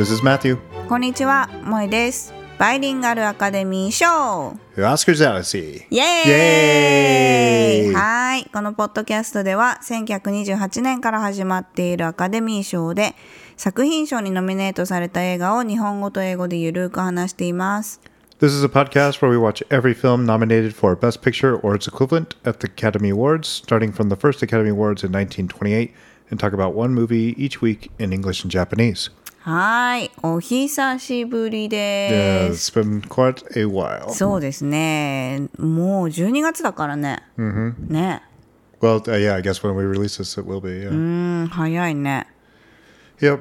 This is Matthew. こんにちは、萌えです。バイリンガルアカデミー賞 Oscars イイエーイはい。このポッドキャストでは、1928年から始まっているアカデミー賞で、作品賞にノミネートされた映画を日本語と英語でゆるく話しています。This is a podcast where we watch every film nominated for Best Picture or its equivalent at the Academy Awards, starting from the first Academy Awards in 1928, and talk about one movie each week in English and Japanese. はい。お久しぶり Yeah, で it's す。 been quite a while. そうですね。もう12月だからね。ね。 Well, uh, yeah, I guess when we release this, it will be. Yeah. うん、早いね。 Yep.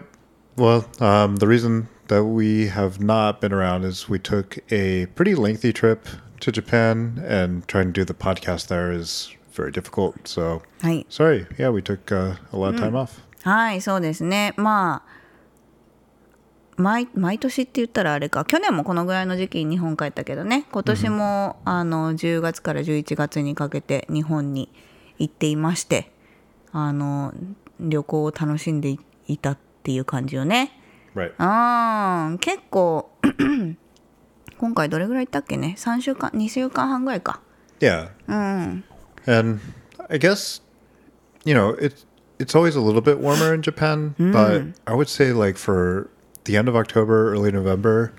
Well, um, the reason that we have not been around is we took a pretty lengthy trip to Japan, and trying to do the podcast there is very difficult. So, はい。 sorry. Yeah, we took uh, a lot of time off. はい、そうですね。まあ、 毎毎年って言ったらあれか、去年もこのぐらいの時期に日本帰ったけどね、今年も、あの10月から11月にかけて日本に行っていまして、あの旅行を楽しんでいいたっていう感じよね。Right. あー結構 今回どれぐらい行ったっけね？3週間2週間半ぐらいか。Yeah. And I guess, you know, it's it's always a little bit warmer in Japan, but I would say like for the end of October, early November,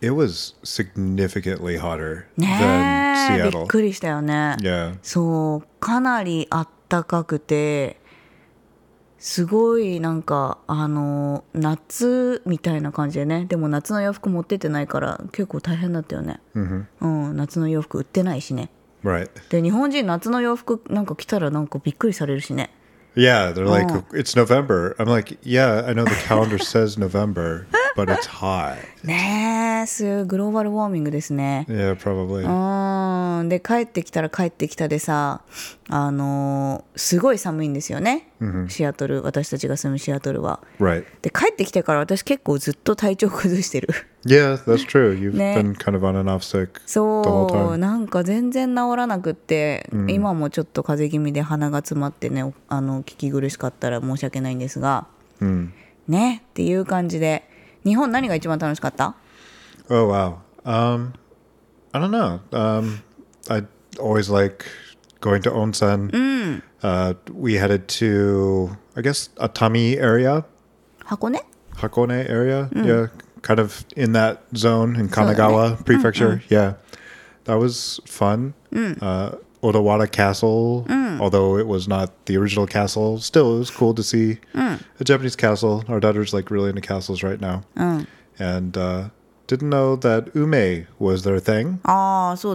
it was significantly hotter ね than えびっ Seattle. くりしたよね Yeah. そうかなりあったかくてすごいなんかあの夏みたいな感じでねでも夏の洋服持ってってないから結構大変だったよね、うん、夏の洋服売ってないしね Right. で日本人夏の洋服なんか着たらなんかびっくりされるしね Yeah, they're like, oh. it's November. I'm like, yeah, I know the calendar says November, but it's hot. ねえすグローバルウォーミングですね Yeah, probably. うんで帰ってきたら帰ってきたでさあのーすごい寒いんですよね、シアトル私たちが住むシアトルは Right. で帰ってきてから私結構ずっと体調崩してる Yeah, that's true. You've Ne. been kind of on and off sick そう.なんか全然治らなくって、今もちょっと風邪気味で鼻が詰まってねあの聞き苦しかったら申し訳ないんですが、ねっていう感じで日本何が一番楽しかった Oh wow. Um, I don't know. Um, I always like going to onsen. Uh, we headed to, I guess, Atami area, 箱根 Hakone area. Yeah, kind of in that zone in Kanagawa Prefecture. Yeah, that was fun. Uh, Odawara Castle, Mm. Although it was not the original castle, still it was cool to see mm. a Japanese castle. Our daughter's like really into castles right now. Mm. And uh, didn't know that ume was their thing. Oh, so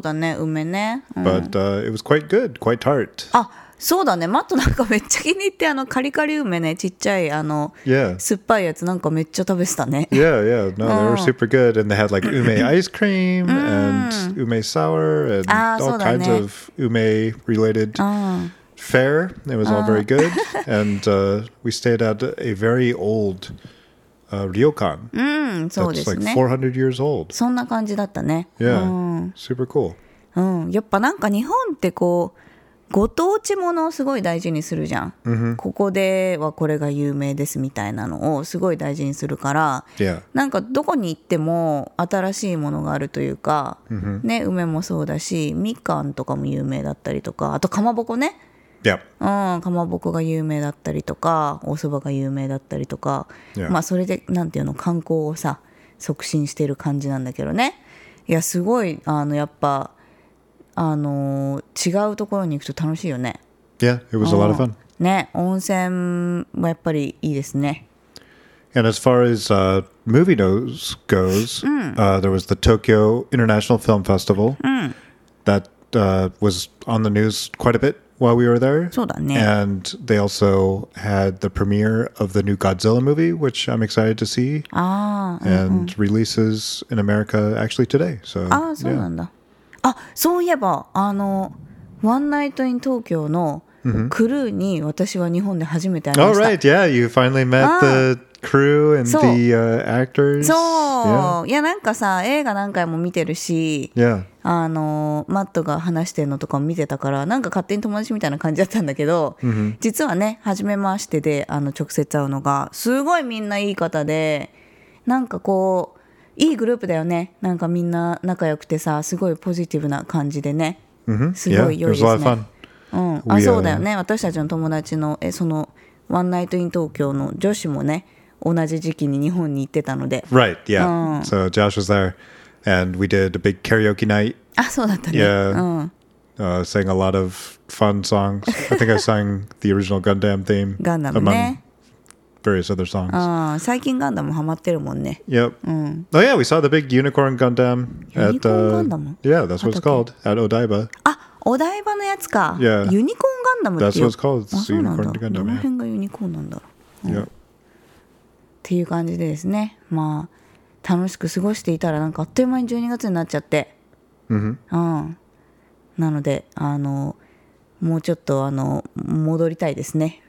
But uh, it was quite good, quite tart. Oh, そうだねマットなんかめっちゃ気に入ってあのカリカリ梅ねちっちゃいあの Yeah. 酸っぱいやつなんかめっちゃ食べてたね Yeah, yeah, no, they were super good, and they had like ume ice cream and ume sour and Ah, all kinds ね。of ume related fare. It was all very good, and uh, we stayed at a very old uh, ryokan うんそうで that's す like ね400 years old. そんな感じだったね Yeah, super cool. うん、やっぱなんか日本ってこうご当地ものをすごい大事にするじゃん、ここではこれが有名ですみたいなのをすごい大事にするから Yeah, なんかどこに行っても新しいものがあるというか、ね梅もそうだしみかんとかも有名だったりとかあとかまぼこね。yeah, うん、かまぼこが有名だったりとかお蕎麦が有名だったりとか、Yeah. まあそれでなんていうの観光をさ促進してる感じなんだけどね。いやすごいあのやっぱあのー違うところに行くと楽しいよね yeah. It was a lot of fun. ね温泉もやっぱりいいですね And as far as uh, movie news goes, uh, there was the Tokyo International Film Festival that uh, was on the news quite a bit while we were there. そうだね And they also had the premiere of the new Godzilla movie, which I'm excited to see, ああ and releases in America actually today. So ああそうな yeah. あそういえばあの「ワンナイト・イン・東京」のクルーに私は日本で初めて会い All ました、right, yeah, you finally met the crew and the uh, actors. そう、いやなんかさ映画何回も見てるし Yeah. あのマットが話してるのとかも見てたからなんか勝手に友達みたいな感じだったんだけど、実はね初めましてであの直接会うのがすごいみんないい方でなんかこういいグループだよねなんかみんな仲良くてさすごいポジティブな感じでね、すごい良いですね.うん、あそうだよ uh, ね私たちの友達のえそのワンナイトイン東京の女子もね同じ時期に日本に行ってたので Right. Yeah. So Josh was there, and we did a big karaoke night. あそうだったね、Yeah. うん、Uh, sang a lot of fun songs. I think I sang the original Gundam theme ガンダム among ね various other songs. あー最近ガンダムハマってるもんね Yep. Oh yeah, we saw the big unicorn Gundam at Unicorn uh, Gundam? yeah, that's what it's called at Odaiba. あお台場のやつか、Yeah. ユニコーンガンダムって That's よ what it's called. あ It's そうなんだ Unicorn Gundam, どの yeah. 辺がユニコーンなんだろう Yep. っていう感じでですねまあ楽しく過ごしていたらなんかあっという間に12月になっちゃって、うん、なのであのもうちょっとあの戻りたいですね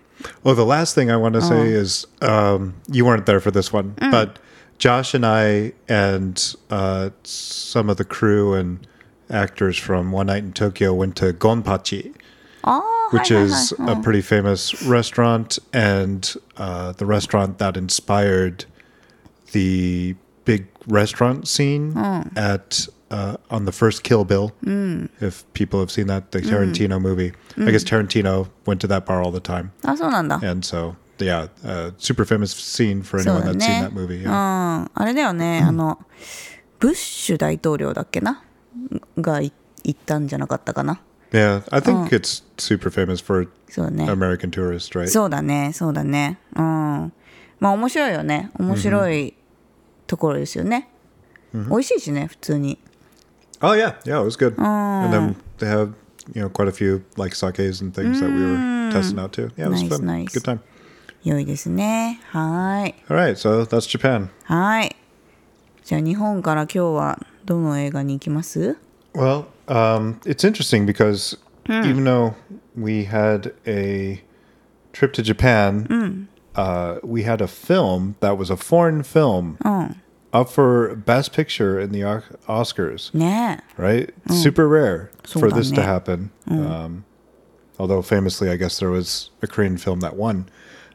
Well, the last thing I want to oh. say is um, you weren't there for this one, mm. but Josh and I and uh, some of the crew and actors from One Night in Tokyo went to Gonpachi, oh, which hi, is hi, hi, a pretty famous restaurant and uh, the restaurant that inspired the big restaurant scene mm. at uh, on the first Kill Bill. If people have seen that, the Tarantino movie, I guess Tarantino went to that bar all the time. あそうなんだ And so, yeah, uh, super famous scene for anyone だ that's ね seen that movie. う Yeah. んあれだよね、あのブッシュ大統領だっけながい行ったんじゃなかったかな yeah, I think it's super famous for American tourists, right? そうだねそうだねうんまあ面白いよね面白いところですよね、美味しいしね普通に oh, yeah, yeah, it was good. And then they have, you know, quite a few like sakes and things that we were testing out too. Yeah, it was Nice, fun. nice. Good time. 良いですねはい All right, so that's Japan. はいじゃあ日本から今日はどの映画に行きます Well, um, it's interesting because even though we had a trip to Japan, uh, we had a film that was a foreign film up for Best Picture in the Oscars. Yeah. Right? Mm. Super rare for this to happen. Mm. Um, although, famously, I guess there was a Korean film that won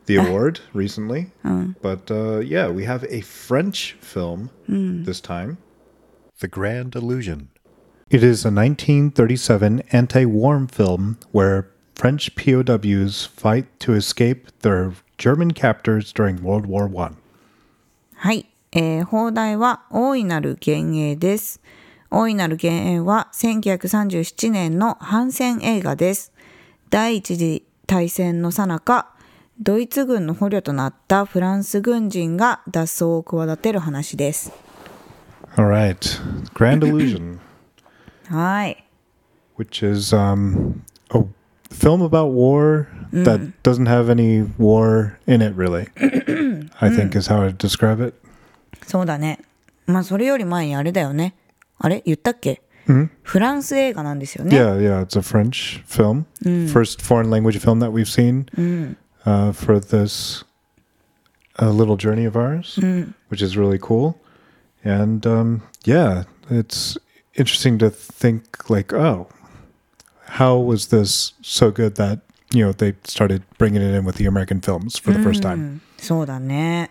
the award recently. Mm. But uh, yeah, we have a French film this time The Grand Illusion. It is a 1937 anti war film where French POWs fight to escape their German captors during World War One. Hi. えー、放題は大いなる幻影です大いなる幻影は1937年の反戦映画です第一次大戦の最中ドイツ軍の捕虜となったフランス軍人が脱走を企てる話です All right. Grand Illusion, はい。which is um, a film about war that doesn't have any war in it, really. I think is how I'd describe it. そうだね。まあそれより前にあれだよね。あれ言ったっけ、フランス映画なんですよね。Yeah, yeah, it's a French film, first foreign language film that we've seen uh, for this uh, little journey of ours, which is really cool. And um, yeah, it's interesting to think like, oh, how was this so good that you know they started bringing it in with the American films for the first time? そうだね。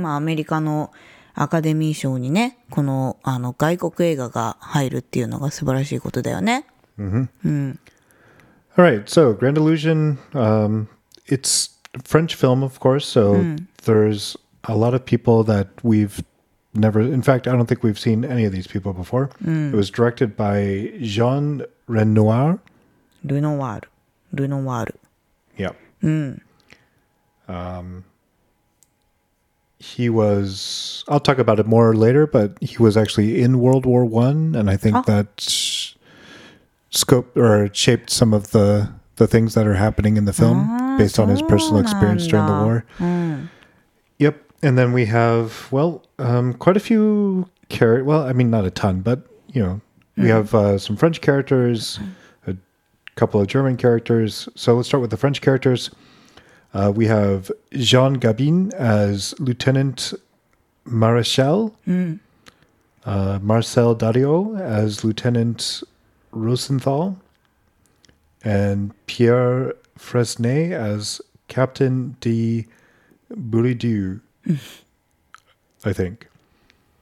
まあアメリカのアカデミー賞にね、このあの外国映画が入るっていうのが素晴らしいことだよね。All right, so Grand Illusion, um, it's French film, of course. So there's a lot of people that we've never. In fact, I don't think we've seen any of these people before. It was directed by Jean Renoir. ルノワール。ルノワール。Yeah. Um, he was. I'll talk about it more later, but he was actually in World War One, and I think Oh. that sh- scope or shaped some of the the things that are happening in the film based on his personal experience during the war. Yep. And then we have well, um, quite a few characters. Well, I mean, not a ton, but you know, we have uh, some French characters, a couple of German characters. So let's start with the French characters. Uh, we have Jean Gabin as Lieutenant Marechal, uh, Marcel Dalio as Lieutenant Rosenthal, and Pierre Fresnay as Captain de Boeldieu. I think.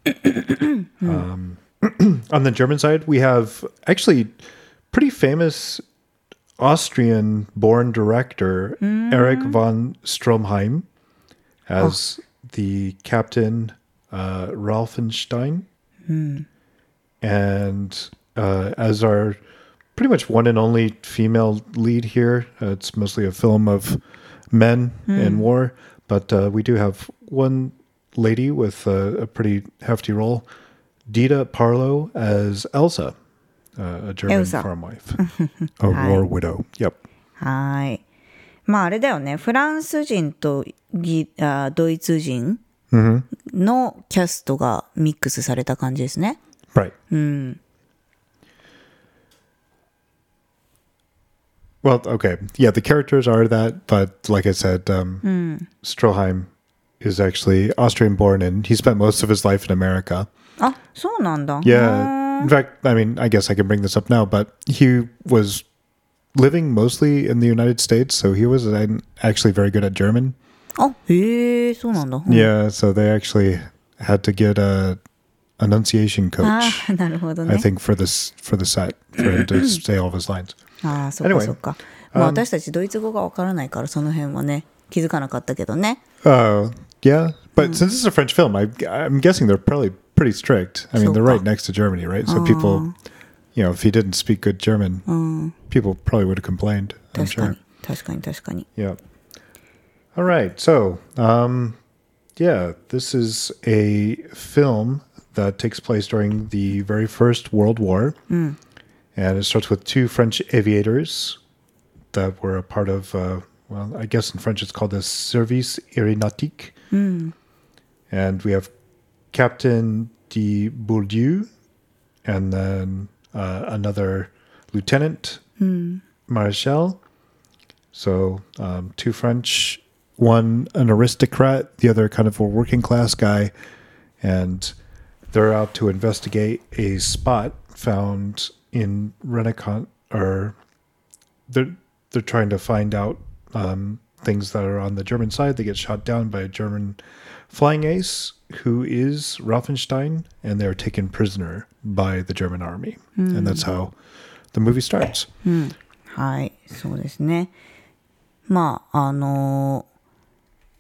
um, on the German side, we have actually pretty famous Austrian born director Erich von Stroheim as the captain uh, Rauffenstein. And uh, as our pretty much one and only female lead here, uh, it's mostly a film of men in war, but uh, we do have one lady with a, a pretty hefty role, Dita Parlo as Elsa, a German Elsa. farm wife, a war widow. Yep. はーい。まああれだよね。フランス人とギあドイツ人のキャストがミックスされた感じですね。 Right. Well, okay. Yeah, the characters are that, but like I said, um, Stroheim is actually Austrian born and he spent most of his life in America. あ、そうなんだ。 Yeah. In fact, I mean, I guess I can bring this up now, but he was living mostly in the United States, so he was uh, actually very good at German. あ、へえ、そうなんだ。 Yeah, so they actually had to get a enunciation あ coach, ーなるほど I ね。 think, for this for the set for him to say all of his lines. ああ、そっか Anyway, そっか。まあ私たちドイツ語がわからないからその辺はね、気づかなかったけどね。 Oh, yeah. But since it's a French film, I, I'm guessing they're probably pretty strict. I mean, they're right So- next to Germany, right? So people, you know, if he didn't speak good German, people probably would have complained. I'm 確か sure. に。確かに確かに。 Yeah. All right. So, um, yeah, this is a film that takes place during the very first World War. And it starts with two French aviators that were a part of, uh, well, I guess in French it's called the Service Aéronautique. And we have Captain de Boeldieu and then uh, another lieutenant, Marechal. So um, two French, one an aristocrat, the other kind of a working class guy, and they're out to investigate a spot found in Renacon, or they're they're trying to find out um, things that are on the German side. They get shot down by a German flying ace who is Rothenstein, and they're taken prisoner by the German army, and that's how the movie starts. はい、そうですね。まあ、あの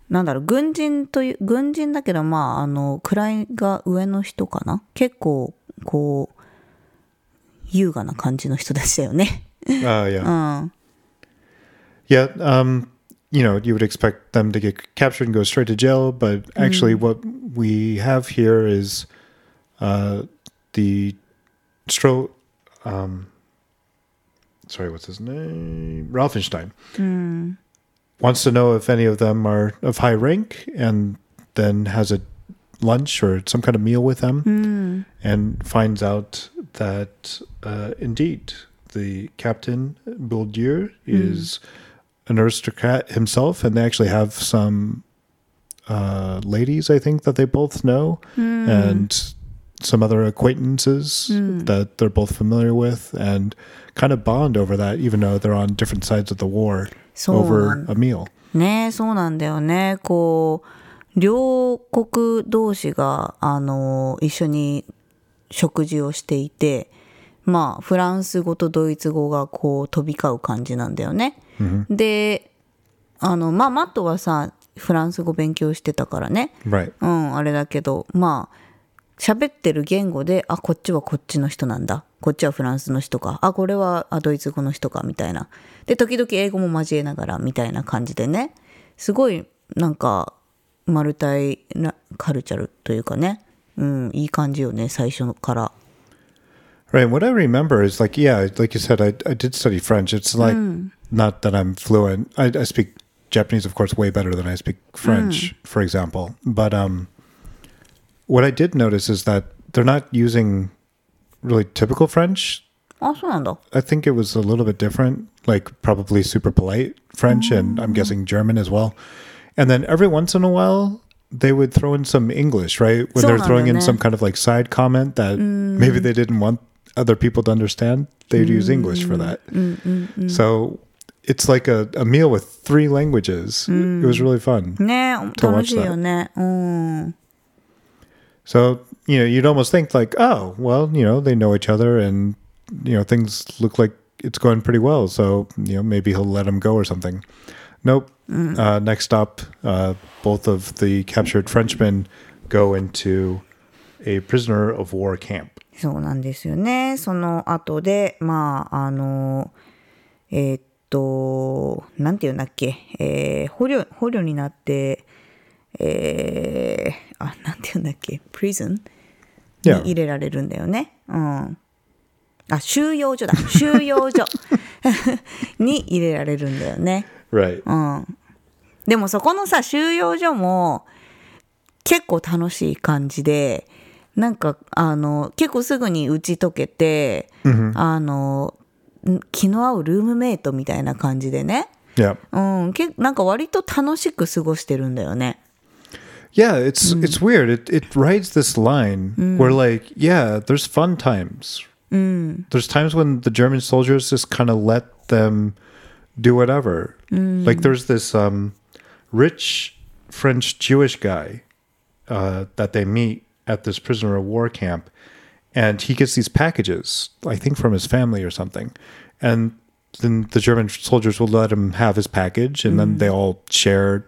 なんだろう、軍人という、軍人だけど、まあ、あの、位が上の人かな結構、こう、優雅な感じの人たちだよね。Uh, yeah. うん。Yeah, um, you know, you would expect them to get captured and go straight to jail, but actually, what we have here is uh, the Stro. Um, sorry, what's his name? Rauffenstein wants to know if any of them are of high rank, and then has a lunch or some kind of meal with them, and finds out that uh, indeed the captain Boeldieu is an aristocrat himself, and they actually have some uh, ladies, I think, that they both know, and some other acquaintances that they're both familiar with, and kind of bond over that, even though they're on different sides of the war そうな over んだ a meal. ねそうなんだよね。こう、両国同士が、あの、一緒に食事をしていて、まあ、フランス語とドイツ語がこう飛び交う感じなんだよね。 で、あの、まあ、マットはさ、フランス語勉強してたからね。うん、あれだけど、まあ、喋ってる言語で、あ、こっちはこっちの人なんだ。こっちはフランスの人か。あ、これはあドイツ語の人か、みたいな。で、時々英語も交えながら、みたいな感じでね。すごい、なんか、マルタイなカルチャルというかね。うん、いい感じよね、最初から。Right. What I remember is like, yeah, like you said, I, I did study French. It's like Not that I'm fluent. I, I speak Japanese, of course, way better than I speak French, mm. for example. But um, what I did notice is that they're not using really typical French. I think it was a little bit different, like probably super polite French, mm. and I'm guessing German as well. And then every once in a while, they would throw in some English, right? When they're throwing in some kind of like side comment that mm. maybe they didn't want other people to understand, they'd use English for that. So it's like a, a meal with three languages. It was really fun. ね To 楽 watch しいよね。うん。 So, you know, you'd almost think like, oh, well, you know, they know each other and, you know, things look like it's going pretty well. So, you know, maybe he'll let him go or something. Nope. Uh, next up, uh, both of the captured Frenchmen go into a prisoner of war camp. そうなんですよね。その後で、まあ、あの、えーっ と、なんていうんだっけ、えー捕虜、捕虜になって、えー、あ、なんていうんだっけ、プリズンに.入れられるんだよね。うん。あ、収容所だ。収容所 に入れられるんだよね。Right. うん。でもそこのさ、収容所も結構楽しい感じで、なんか、あの、結構すぐに打ち解けて、あの、ん気の合うルームメイトみたいな感じでね。 Yeah. うん、けなんか割と楽しく過ごしてるんだよね。 Yeah, it's it's weird. It it writes this line where like, yeah, there's fun times. There's times when the German soldiers just kind of let them do whatever. Like there's this um, rich French Jewish guy uh, that they meet at this prisoner of war camp, and he gets these packages, I think from his family or something, and then the German soldiers will let him have his package, and then mm. they all share,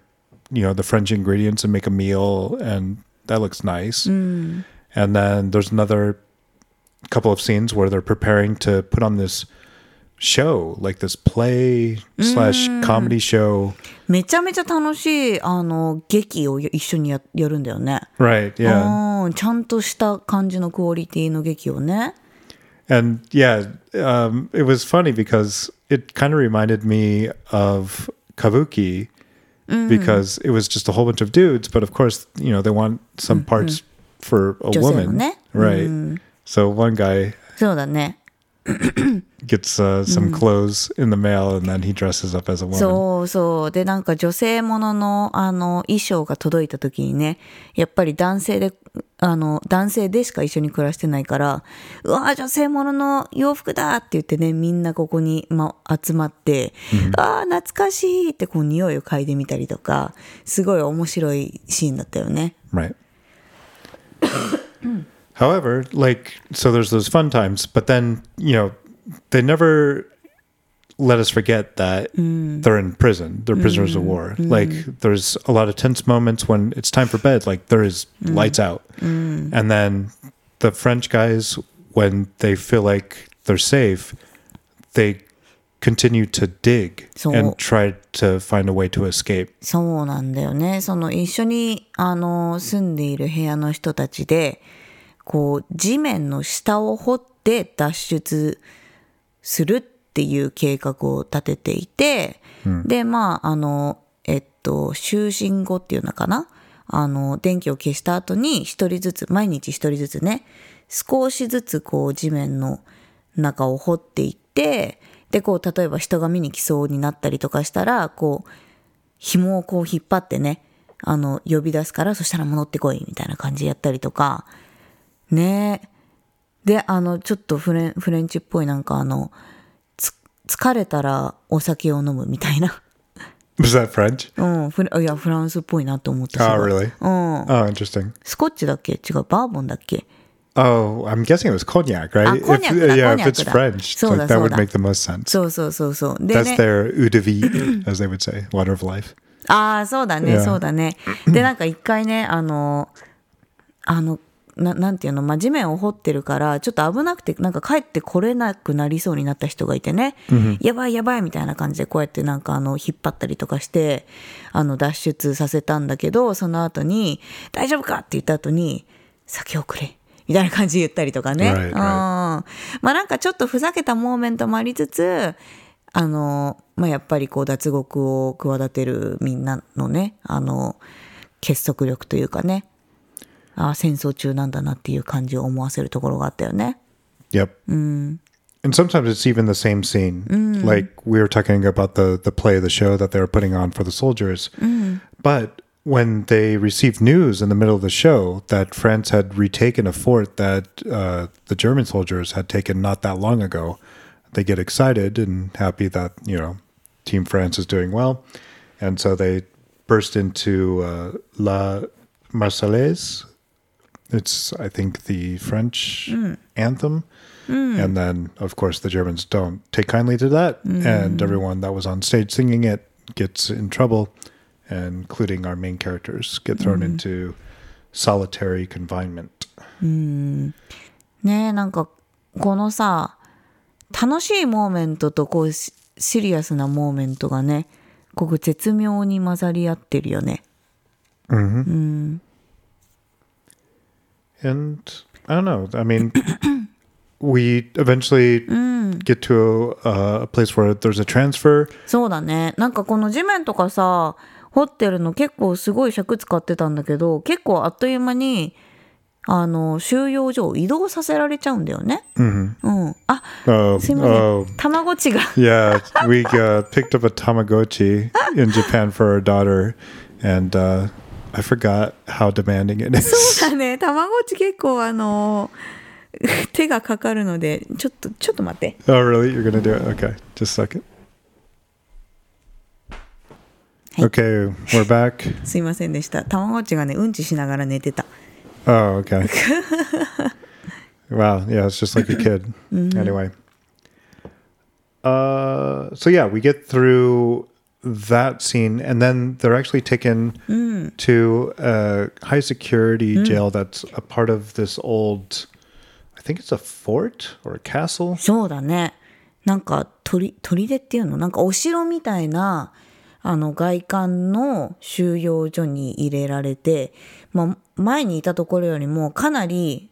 you know, the French ingredients and make a meal, and that looks nice. Mm. And then there's another couple of scenes where they're preparing to put on this show, like this play slash mm. comedy show. めちゃめちゃ楽しい、あの、劇を一緒にややるんだよね。Right. Yeah. うん、ちゃんとした感じのクオリティの劇をね。And yeah, um, it was funny because it kind of reminded me of Kabuki because it was just a whole bunch of dudes, but of course, you know, they want some parts for a woman. ね。Right. So one guy そうだね。gets uh, some clothes in the mail and then he dresses up as a woman. そうそう。で、なんか女性ものの、あの、衣装が届いた時にね、やっぱり男性で、あの、男性でしか一緒に暮らしてないから、うわー女性ものの洋服だって言ってね、みんなここに、ま、集まって、ああ、懐かしいってこう匂いを嗅いでみたりとか、すごい面白いシーンだったよね。Right. However, like, so there's those fun times, but then, you know, they never let us forget that they're in prison. They're prisoners of war. Like, there's a lot of tense moments when it's time for bed, like, there is lights out. And then the French guys, when they feel like they're safe, they continue to dig So- and try to find a way to escape. そうなんだよね。その一緒にあの住んでいる部屋の人たちで、 こう地面の下を掘って脱出するっていう計画を立てていて、で、まあ、あの、えっと、就寝後っていうのかな？あの、電気を消した後に一人ずつ、毎日一人ずつね、少しずつこう地面の中を掘っていって、で、こう、例えば人が見に来そうになったりとかしたら、こう、紐をこう引っ張ってね、あの、呼び出すから、そしたら戻ってこい、みたいな感じでやったりとか、ねで、あの、ちょっとフレンフレンチっぽいなんかあの、つ疲れたらお酒を飲むみたいな。Was that French? うん、フラいや、フランスっぽいなと思った。Oh, really? うん。Oh, interesting. スコッチだっけ違う、バーボンだっけ Oh, I'm guessing it was cognac, right? Ah, If- cognac yeah, だ、if it's コニャクだ。French, そうだ、like, that そう would だ。make the most sense. そうそうそうそう。で That's ね、their eau de vie, as they would say, water of life. ああ、そうだね、Yeah. そうだね。で、なんか一回ね、あの、あの、ななんていうの、まあ、地面を掘ってるから、ちょっと危なくて、なんか帰ってこれなくなりそうになった人がいてね、やばいやばいみたいな感じで、こうやってなんかあの、引っ張ったりとかして、あの、脱出させたんだけど、その後に、大丈夫かって言った後に、酒をくれ。みたいな感じで言ったりとかね。Right, right. うんまあなんかちょっとふざけたモーメントもありつつ、あの、まあやっぱりこう脱獄を企てるみんなのね、あの、結束力というかね、あ戦争中なんだなっていう感じを思わせるところがあったよね。 Yep. And sometimes it's even the same scene. Like we were talking about the the play, the show that they were putting on for the soldiers. But when they received news in the middle of the show that France had retaken a fort that uh, the German soldiers had taken not that long ago, they get excited and happy that you know Team France is doing well, and so they burst into uh, La Marseillaise, It's, I think, the French anthem. And then, of course, the Germans don't take kindly to that. And everyone that was on stage singing it gets in trouble, including our main characters get thrown into solitary confinement. ねえなんかこのさ楽しいモーメントとこうシシリアスなモーメントがねここ絶妙に混ざり合ってるよね And I don't know. I mean, we eventually get to a, a place where there's a transfer. そうだねなんかこの地面とかさ掘ってるの結構すごい尺使ってたんだけど結構あっという間にあの収容所を移動させられちゃうんだよね。うん、あ Oh, すいません、 oh, たまごっちが yeah. We uh, picked up a Tamagotchi in Japan for our daughter, and uh, I forgot how demanding it is. だねたまごっち結構あの手がかかるのでちょっとちょっと待って。 oh, really? You're gonna do it? Okay, just a second. Okay, we're back. すいませんでした。たまごっちがね、うんちしながら寝てた。 Oh, okay. wow. Yeah, it's just like a kid. Anyway. Uh, so yeah, we get through that scene, and then they're actually taken to a high security jail that's a part of this old. I think it's a fort or a castle. そうだね。なんか鳥、砦っていうの？なんかお城みたいな、あの外観の収容所に入れられて、まあ、前にいたところよりもかなり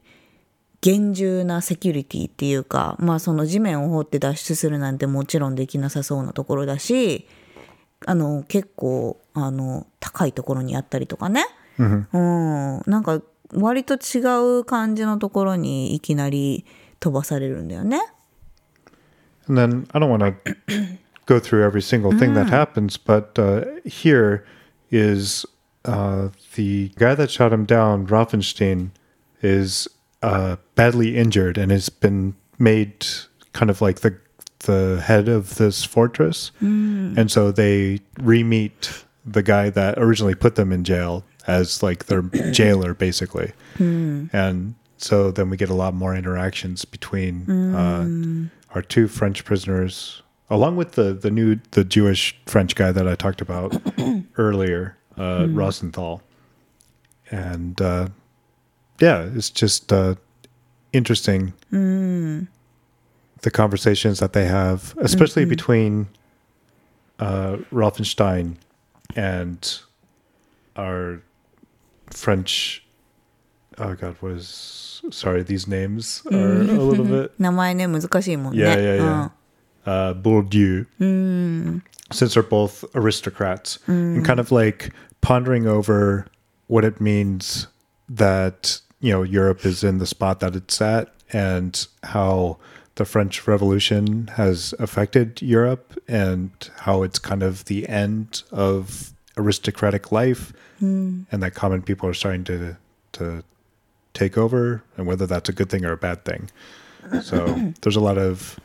厳重なセキュリティっていうか、まあその地面を掘って脱出するなんてもちろんできなさそうなところだし、あの結構あの高いところにあったりとかね。うん、なんか割と違う感じのところにいきなり飛ばされるんだよね。And then I don't want to go through every single thing that happens, but uh, here is uh, the guy that shot him down, Raffenstein, is uh, badly injured and has been made kind of like the the head of this fortress, and so they re-meet the guy that originally put them in jail as like their jailer, basically, and so then we get a lot more interactions between uh, our two French prisoners, along with the the new the Jewish French guy that I talked about earlier, uh, Rosenthal, and uh, yeah, it's just uh, interesting the conversations that they have, especially mm-hmm. between uh, Rothenstein and our French. Oh God, was sorry. These names are a mm-hmm. little bit. 名前ね難しいもんね。Yeah, yeah, yeah. Uh-huh. Uh, Boeldieu, mm. since they're both aristocrats, mm. and kind mm. of like pondering over what it means that you know Europe is in the spot that it's at, and how the French Revolution has affected Europe, and how it's kind of the end of aristocratic life, and that common people are starting to to take over, and whether that's a good thing or a bad thing. So there's a lot of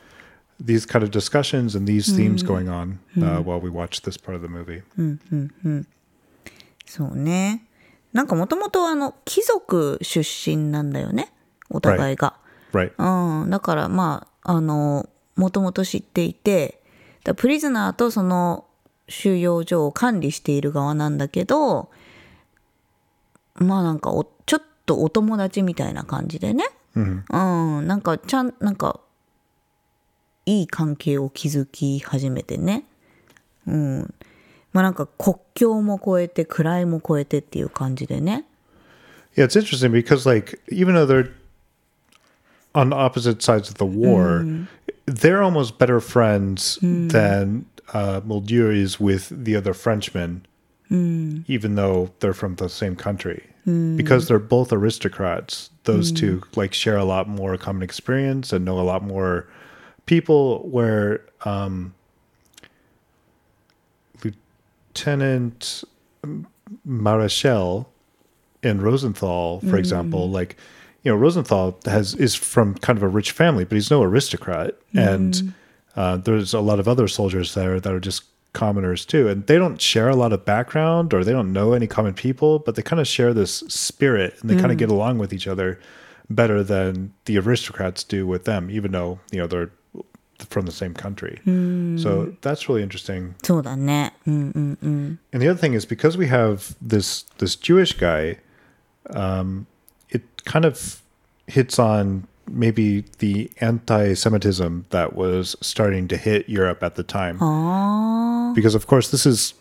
these kind of discussions and these themes going on uh, while we watch this part of the movie. そうね。なんかもともとあの貴族出身なんだよねお互いが。 Right. うん、だからまああのもともと知っていてだプリズナーとその収容所を管理している側なんだけどまあなんかおちょっとお友達みたいな感じでね、うん、なんかちゃんなんかいい関係を築き始めてね、うん、まあなんか国境も越えて位も越えてっていう感じでね。Yeah, it's interesting because like even though they're on opposite sides of the war, mm. they're almost better friends mm. than uh, Moldieu is with the other Frenchmen, mm. even though they're from the same country. Because they're both aristocrats, those two like share a lot more common experience and know a lot more people. Where um, Lieutenant Marechal and Rosenthal, for example, like you know Rosenthal has is from kind of a rich family, but he's no aristocrat, mm. and uh, there's a lot of other soldiers there that are just commoners too, and they don't share a lot of background or they don't know any common people, but they kind of share this spirit and they mm. kind of get mm-hmm. along with each other better than the aristocrats do with them, even though you know they're from the same country. Mm. So that's really interesting. And the other thing is because we have this this Jewish guy, um, it kind of hits on maybe the anti-Semitism that was starting to hit Europe at the time. あ Because of course this is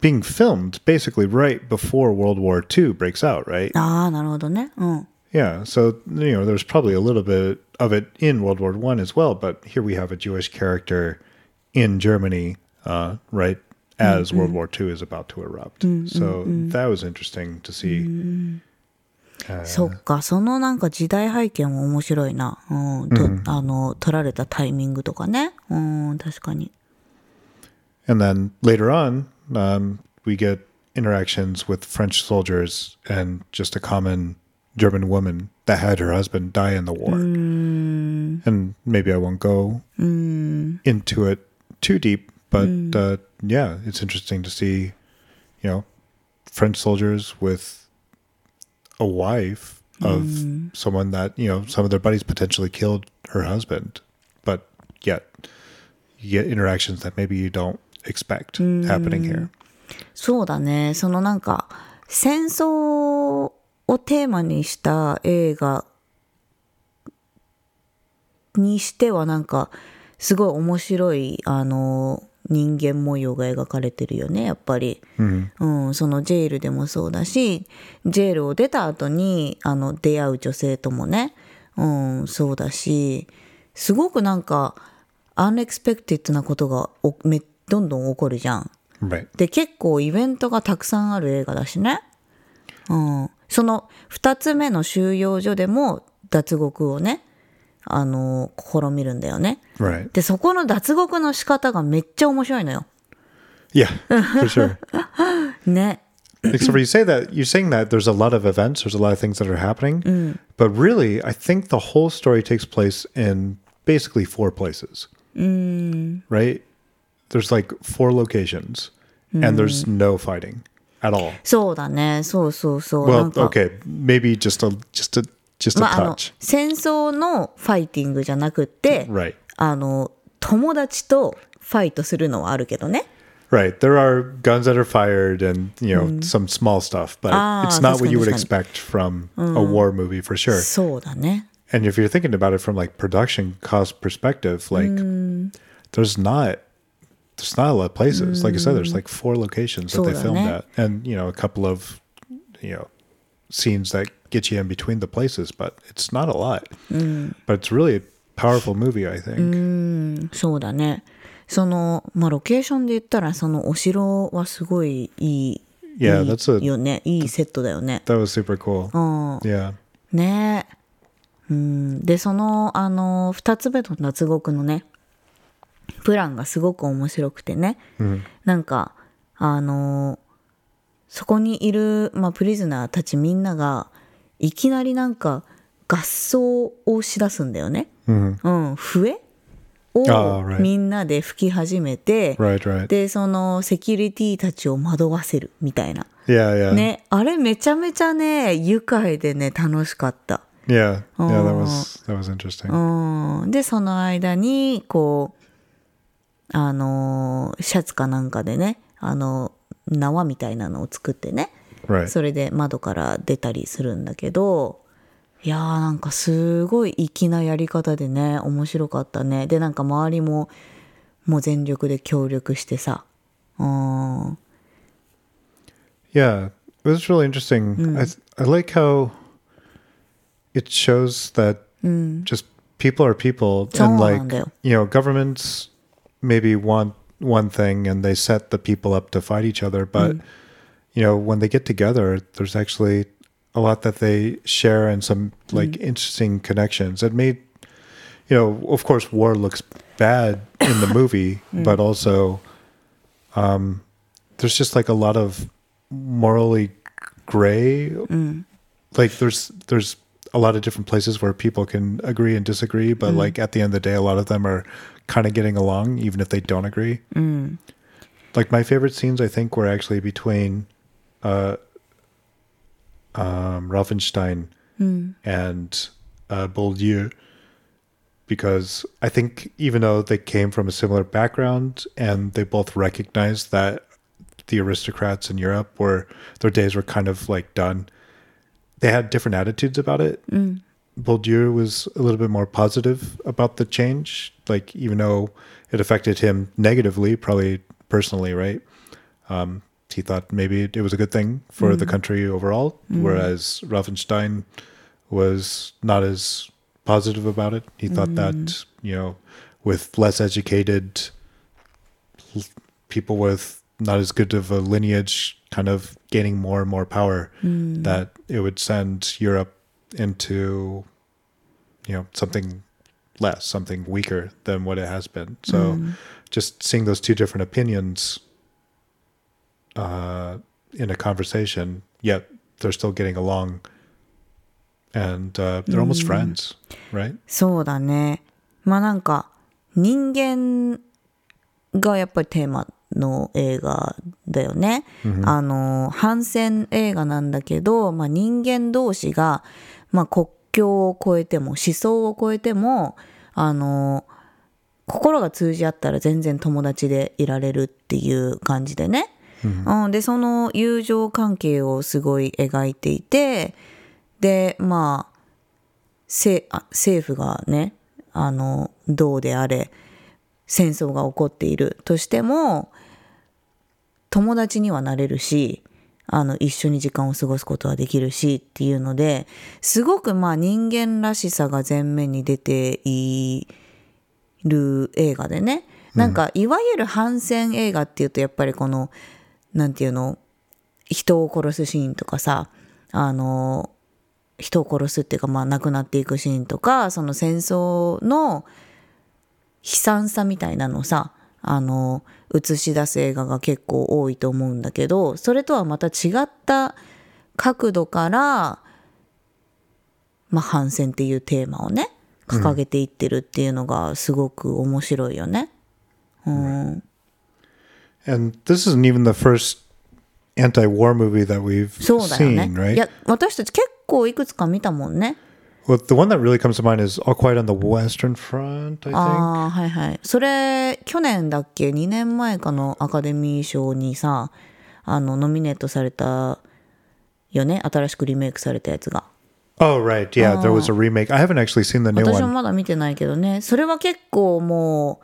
being filmed basically right before World War II breaks out, right? ーあーなるほどねうん Yeah, so you know there's probably a little bit of it in World War One as well, but here we have a Jewish character in Germany, uh, right as World War Two is about to erupt. So that was interesting to see. そっかそのなんか時代背景も面白いな、うんとあの撮られたタイミングとかねうん確かに And then later on, um, we get interactions with French soldiers and just a common German woman that had her husband die in the war. And maybe I won't go into it too deep, but uh, yeah, it's interesting to see, you know, French soldiers with a wife of someone that, you know, some of their buddies potentially killed her husband, but yet you get interactions that maybe you don't expect happening here. そうだねそのなんか戦争をテーマにした映画にしてはなんかすごい面白いあの 人間模様が描かれてるよねやっぱり、うん、そのジェイルでもそうだしジェイルを出た後にあの出会う女性ともね、うん、そうだしすごくなんかアンエクスペクティッドなことがおめどんどん起こるじゃん。Right. で結構イベントがたくさんある映画だしね、うん、その2つ目の収容所でも脱獄をねあの試みるんだよね Right. でそこの脱獄の仕方がめっちゃ面白いのよ Yeah, for sure. ね Except for you say that you're saying that there's a lot of events, there's a lot of things that are happening, but really, I think the whole story takes place in basically four places. Right? There's like four locations, and there's no fighting at all. そうだねそうそうそうな Well, okay, maybe just a just a just a まあ、あの touch. 戦争のファイティングじゃなくって、 Right. あの友達とファイトするのはあるけどね Right. There are guns that are fired and, you know, some small stuff, but Ah, it's not what you would 確かに。 expect from a war movie for sure. そうだね And if you're thinking about it from like production cost perspective, like there's not there's not a lot of places. Like I said, there's like four locations that they So filmedね。 at, and you know a couple of you know scenes that get you in between the places, but it's not a lot. But it's really a powerful movie, I think. そうだねそのまあロケーションで言ったらそのお城はすごいいい Yeah, いい that's a- よねいいセットだよね That was super cool. うん Yeah. ねえうんでそのあの2つ目の脱獄のねプランがすごく面白くてね、なんかあのそこにいる、まあ、プリズナーたちみんながいきなりなんか合奏をしだすんだよね、うん、笛を Ah, right. みんなで吹き始めて.でそのセキュリティたちを惑わせるみたいな Yeah, yeah. ねあれめちゃめちゃね愉快でね楽しかった。Yeah. Yeah, that was that was interesting. うん、でその間にこうあのーシャツかなんかでねあの縄みたいなのを作ってね.それで窓から出たりするんだけどいやーなんかすごい粋なやり方でね面白かったねでなんか周りももう全力で協力してさうん Yeah, it was really interesting. I I like how it shows that just people are people, and like you know, governments maybe want one thing and they set the people up to fight each other, but you know, when they get together, there's actually a lot that they share and some mm-hmm. like interesting connections. It made you know, of course, war looks bad in the movie, mm. but also um, there's just like a lot of morally gray. Mm. Like there's there's a lot of different places where people can agree and disagree, but mm. like at the end of the day, a lot of them are kind of getting along, even if they don't agree. like my favorite scenes, I think, were actually between uh, um, Rauffenstein and uh, Boeldieu, because I think even though they came from a similar background and they both recognized that the aristocrats in Europe were their days were kind of like done, they had different attitudes about it. Boeldieu was a little bit more positive about the change, like even though it affected him negatively, probably personally, right? Um, he thought maybe it was a good thing for the mm. country overall, mm. whereas Rauffenstein was not as positive about it. He thought that mm. you know, with less educated people with not as good of a lineage, kind of gaining more and more power, that it would send Europe into you know something less, something weaker than what it has been. So, just seeing those two different opinions uh, in a conversation, yet they're still getting along, and uh, they're almost friends, right? そうだね。まあなんか人間がやっぱりテーマの映画だよね、あの反戦映画なんだけど、まあ、人間同士が、まあ、国境を越えても思想を越えてもあの心が通じ合ったら全然友達でいられるっていう感じでね、うん、でその友情関係をすごい描いていてでまあせあ政府がねあのどうであれ戦争が起こっているとしても友達にはなれるしあの一緒に時間を過ごすことはできるしっていうのですごくまあ人間らしさが前面に出ている映画でね。なんかいわゆる反戦映画っていうとやっぱりこのなんていうの？人を殺すシーンとかさあの人を殺すっていうかまあ亡くなっていくシーンとかその戦争の悲惨さみたいなのさあの映し出す映画が結構多いと思うんだけどそれとはまた違った角度から、まあ、反戦っていうテーマをね掲げていってるっていうのがすごく面白いよね。うん、And this isn't even the first anti-war movie that we've そうだよね seen,。right? いや私たち結構いくつか見たもんね。Well, the one that really comes to mind is All Quiet on the Western Front, I think. ああはいはいそれ去年だっけ2年前かのアカデミー賞にさあのノミネートされたよね新しくリメイクされたやつが oh, right. Yeah, there was a remake. I haven't actually seen the new 私も one. まだ見てないけどねそれは結構も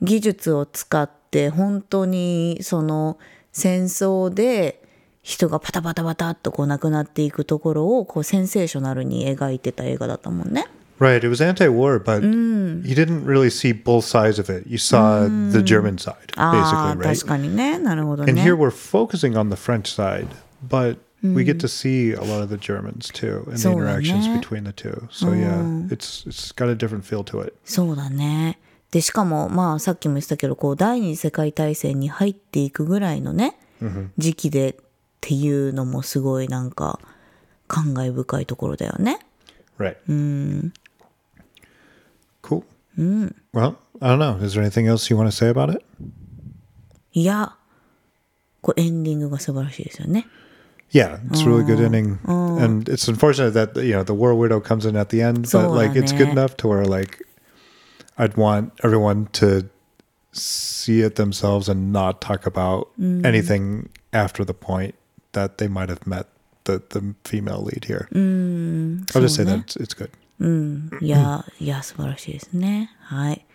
う技術を使って本当にその戦争で人がパタパタパタっとこう亡くなっていくところをこうセンセーショナルに描いてた映画だったもんね Right. It was anti-war, but you didn't really see both sides of it. You saw the German side, basically, right? 確かにねなるほど And ね here we're focusing on the French side, but we get to see a lot of the Germans too and the interactions between the two. So yeah, it's it's got a different feel to it. そうだね。でしかもまあさっきも言ってたけどこう第二次世界大戦に入っていくぐらいのね、時期でっていうのもすごいなんか感慨深いところだよね。Right. Cool. Well, I don't know. Is there anything else you want to say about it? いやこうエンディングが素晴らしいですよね。Yeah, it's a really good ending, and it's unfortunate that you know the war widow comes in at the end, but like it's good enough to where like I'd want everyone to see it themselves and not talk about anything after the point that they might have met the the female lead here. I'll just say そうね that it's, it's good. いやいや素晴らしいですね。はい。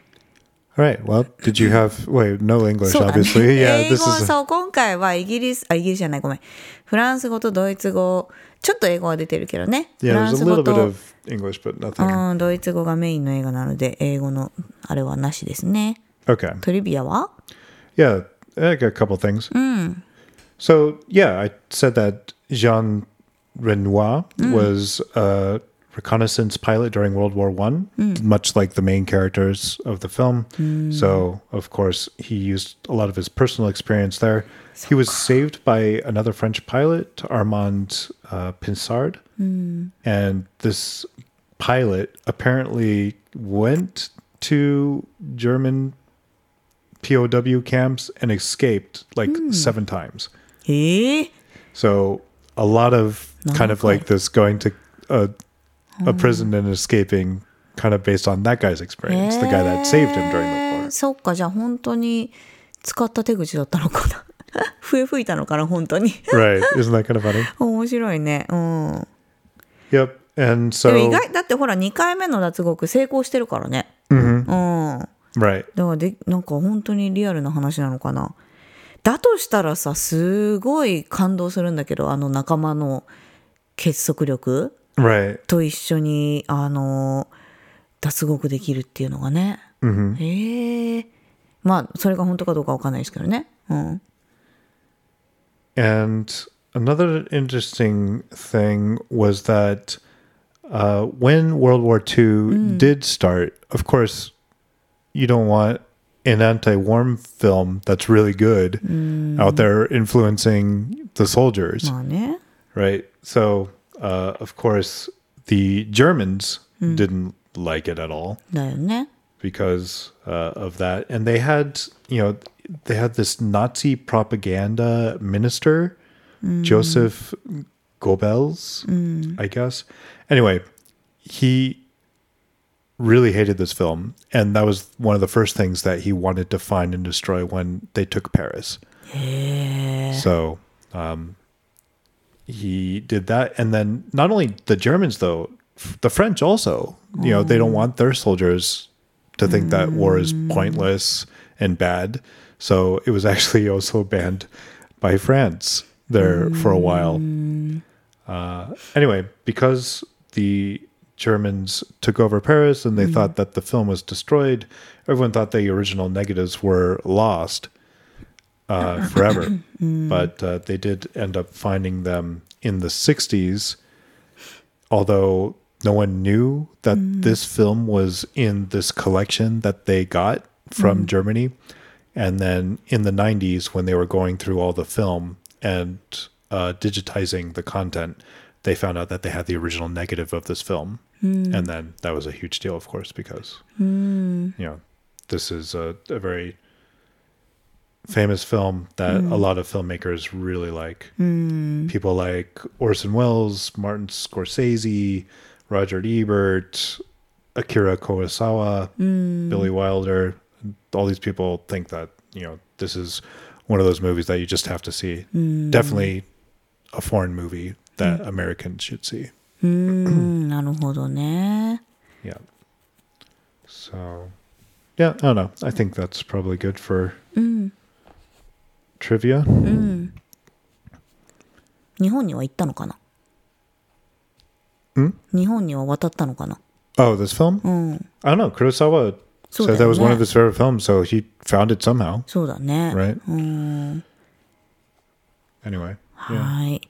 All right. Well, did you have wait no English そうだね。 obviously? Yeah, 英 this 語 is a- そう今回はイギリスあイギリスじゃないごめんフランス語とドイツ語 ちょっと英語は出てるけどね。フ yeah. ラ There's ン a ス語 little bit と of English, but nothing. うん、ドイツ語がメインの映画なので英語のあれはなしですね。 Okay. トリビアは Yeah, I got a couple things. So yeah, I said that Jean Renoir was a reconnaissance pilot during World War One, hmm. much like the main characters of the film. Hmm. So of course he used a lot of his personal experience there. he was saved by another French pilot, Armand uh, Pinsard, hmm. and this pilot apparently went to German POW camps and escaped like seven times. へえ So a lot of kind of like this going to a, a prison and escaping, kind of based on that guy's experience, the guy that saved him during the へ war. ーそっかじゃあ本当に使った手口だったのかな笛吹いたのかな本当に Right? Isn't that kind of funny? 面白いねうん Yep. And でも意 so 外だってほら2回目の脱獄成功してるからねうんだ right. からでなんか本当にリアルな話なのかなだとしたらさすごい感動するんだけどあの仲間の結束力.と一緒にあの脱獄できるっていうのがね、へえまあそれが本当かどうかわかんないですけどねうん、 And another interesting thing was that uh, when World War II did start, of course, you don't want an anti war film that's really good out there influencing the soldiers, まあね right? So, uh, of course, the Germans mm. didn't like it at all. Because uh, of that. And they had, you know, they had this Nazi propaganda minister, mm. Joseph Goebbels, mm. I guess. Anyway, he really hated this film. And that was one of the first things that he wanted to find and destroy when they took Paris. Yeah. So um, he did that, and then not only the Germans though, the French also. You know, they don't want their soldiers to think that war is mm. pointless and bad. So it was actually also banned by France there for a while. Mm. Uh, anyway, because the Germans took over Paris and they mm. thought that the film was destroyed, everyone thought the original negatives were lost uh, forever. But uh, they did end up finding them in the 60s, although no one knew that this film was in this collection that they got from Germany. And then in the 90s, when they were going through all the film and uh, digitizing the content, they found out that they had the original negative of this film. And then that was a huge deal, of course, because, you know, this is a, a very famous film that a lot of filmmakers really like. People like Orson Welles, Martin Scorsese, Roger Ebert, Akira Kurosawa, Billy Wilder. All these people think that, you know, this is one of those movies that you just have to see. Definitely a foreign movie that Americans should see. うーんなるほどね Yeah. So, yeah, I don't know. I think that's probably good for trivia. 日本には行ったのかな日本には渡ったのかな Oh, this film? うん I don't know. Kurosawa So said then, that was one of yeah. his favorite films, so he found it somehow, そうだね right? うん Anyway, yeah. はいい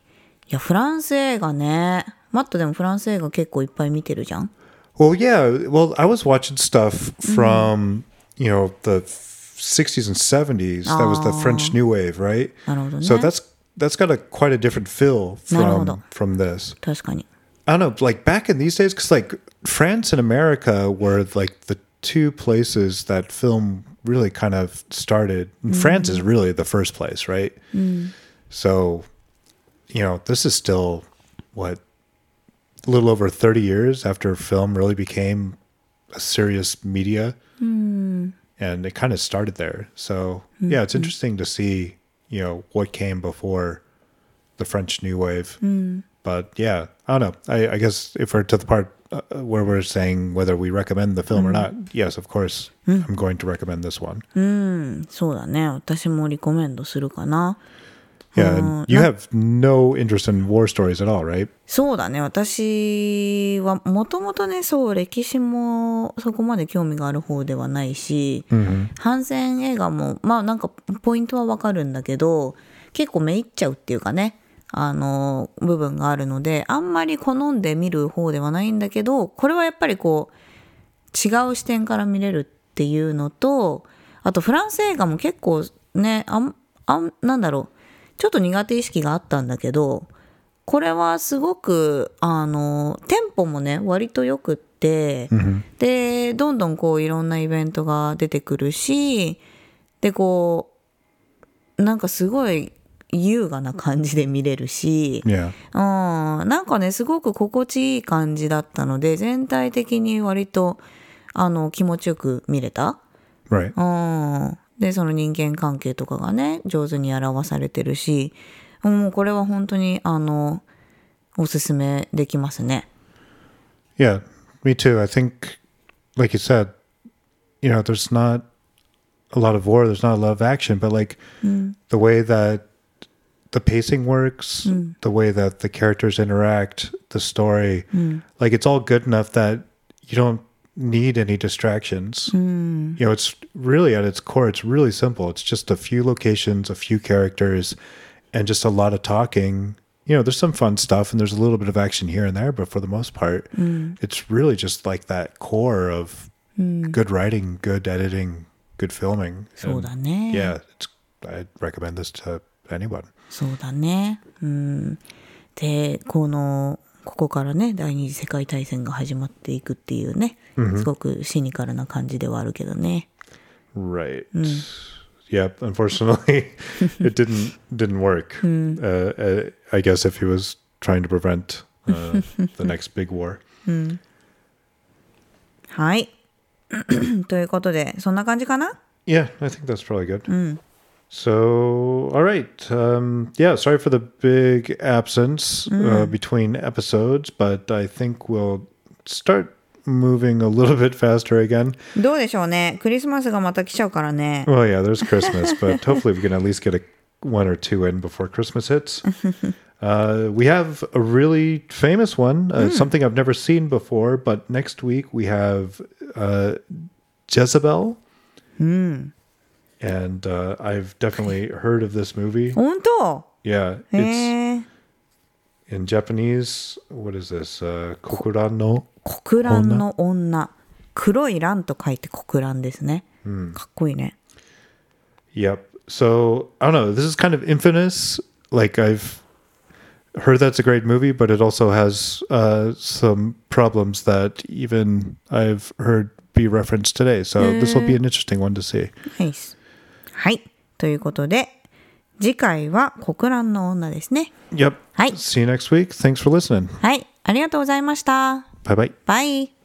やフランス映画ねマットでもフランス映画結構いっぱい見てるじゃん Well, yeah. Well, I was watching stuff from you know the 60s and 70s. That was the French New Wave, right? なるほどね So that's that's got a quite a different feel なるほど。 from from this. 確かに I don't know, like back in these days, because like France and America were like the two places that film really kind of started. And France is really the first place, right? So, you know, this is still what a little over 30 years after film really became a serious media. And it kind of started there. So, yeah, it's interesting to see, you know, what came before the French New Wave. But yeah, I don't know. I, I guess if we're to the part uh, where we're saying whether we recommend the film or not, yes, of course, I'm going to recommend this one. そうだね私もリコメンドするかな Yeah, you have no interest in war stories at all, right? そうだね。私はもともとねそう歴史もそこまで興味がある方ではないし、反戦映画もまあなんかポイントはわかるんだけど結構めいっちゃうっていうかねあの部分があるのであんまり好んで見る方ではないんだけどこれはやっぱりこう違う視点から見れるっていうのとあとフランス映画も結構ねあんあんなんだろうちょっと苦手意識があったんだけどこれはすごくあのテンポもね割とよくって、でどんどんこういろんなイベントが出てくるしでこうなんかすごい優雅な感じで見れるし、Yeah. うん、なんかねすごく心地いい感じだったので全体的に割とあの気持ちよく見れた。Right. うん、でその人間関係とかがね上手に表されてるしもうこれは本当にあのおすすめできますね。Yeah, me too. I think, like you said, you know, there's not a lot of war, there's not a lot of action, but like the way that the pacing works, the way that the characters interact, the story, like it's all good enough that you don't need any distractions. You know, it's really at its core, it's really simple. It's just a few locations, a few characters, and just a lot of talking. You know, there's some fun stuff and there's a little bit of action here and there, but for the most part, it's really just like that core of good writing, good editing, good filming. そうだ And ね。 yeah, it's, I'd recommend this to anyone. そうだね。うん、でこの ここからね第二次世界大戦が始まっていくっていうね、すごくシニカルな感じではあるけどね。Right. Yep. Unfortunately, it didn't didn't work. Uh, uh, I guess if he was trying to prevent uh, the next big war. はい。ということでそんな感じかな Yeah, I think that's probably good. So, all right. Um, yeah, sorry for the big absence uh, between episodes, but I think we'll start moving a little bit faster again. どうでしょうねクリスマスがまた来ちゃうからね。 Well, yeah, there's Christmas, but hopefully we can at least get a one or two in before Christmas hits. uh, we have a really famous one, uh, something I've never seen before, but next week we have uh, Jezebel. And uh, I've definitely heard of this movie. 本当 Yeah, へ it's え in Japanese. What is this? Uh, Kokuran no 国乱の女黒い乱と書いて国乱ですね、かっこいいね Yep. So I don't know. This is kind of infamous. Like I've heard that's a great movie, but it also has uh, some problems that even I've heard be referenced today. So this will be an interesting one to see. はい はい。ということで、次回は国乱の女ですね。Yep. はい。ありがとうございました。バイ。バイ。